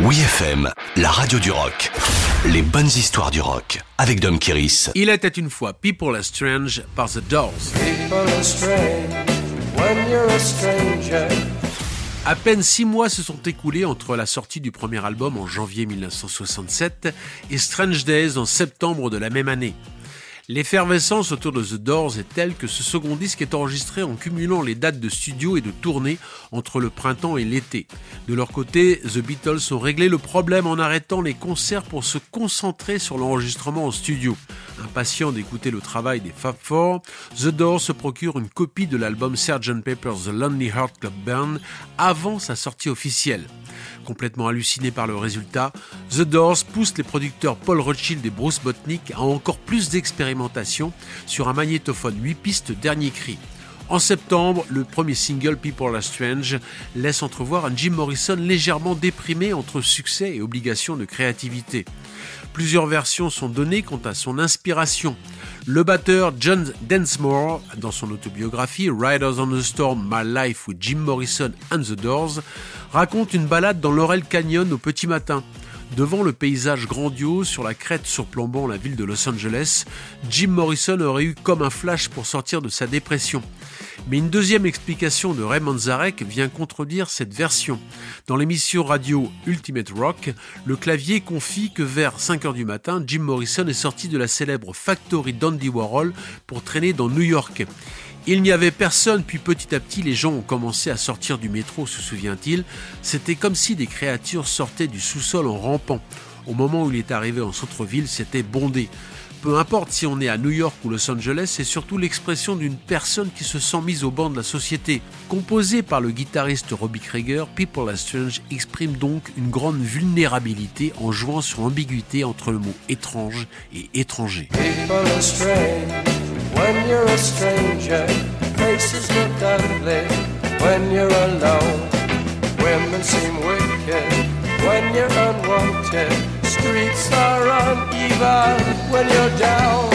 Oui FM, la radio du rock. Les bonnes histoires du rock avec Dom Kiris. Il était une fois People are Strange par The Doors. People are strange when you're a stranger. À peine six mois se sont écoulés entre la sortie du premier album en janvier 1967 et Strange Days en septembre de la même année. L'effervescence autour de The Doors est telle que ce second disque est enregistré en cumulant les dates de studio et de tournée entre le printemps et l'été. De leur côté, The Beatles ont réglé le problème en arrêtant les concerts pour se concentrer sur l'enregistrement en studio. Impatient d'écouter le travail des Fab Four, The Doors se procure une copie de l'album Sgt. Pepper's The Lonely Heart Club Band avant sa sortie officielle. Complètement halluciné par le résultat, The Doors pousse les producteurs Paul Rothschild et Bruce Botnick à encore plus d'expérimentation sur un magnétophone 8 pistes dernier cri. En septembre, le premier single People Are Strange laisse entrevoir un Jim Morrison légèrement déprimé entre succès et obligation de créativité. Plusieurs versions sont données quant à son inspiration. Le batteur John Densmore, dans son autobiographie Riders on the Storm, My Life with Jim Morrison and the Doors, raconte une balade dans Laurel Canyon au petit matin. Devant le paysage grandiose sur la crête surplombant la ville de Los Angeles, Jim Morrison aurait eu comme un flash pour sortir de sa dépression. Mais une deuxième explication de Raymond Zarek vient contredire cette version. Dans l'émission radio Ultimate Rock, le clavier confie que vers 5 heures du matin, Jim Morrison est sorti de la célèbre factory d'Andy Warhol pour traîner dans New York. Il n'y avait personne, puis petit à petit les gens ont commencé à sortir du métro, se souvient-il. C'était comme si des créatures sortaient du sous-sol en rampant. Au moment où il est arrivé en centre-ville, c'était bondé. Peu importe si on est à New York ou Los Angeles, c'est surtout l'expression d'une personne qui se sent mise au banc de la société. Composé par le guitariste Robbie Krieger, People Are Strange exprime donc une grande vulnérabilité en jouant sur l'ambiguïté entre le mot étrange et étranger. When you're a stranger. Faces look ugly when you're alone. Women seem wicked when you're unwanted. Streets are uneven when you're down.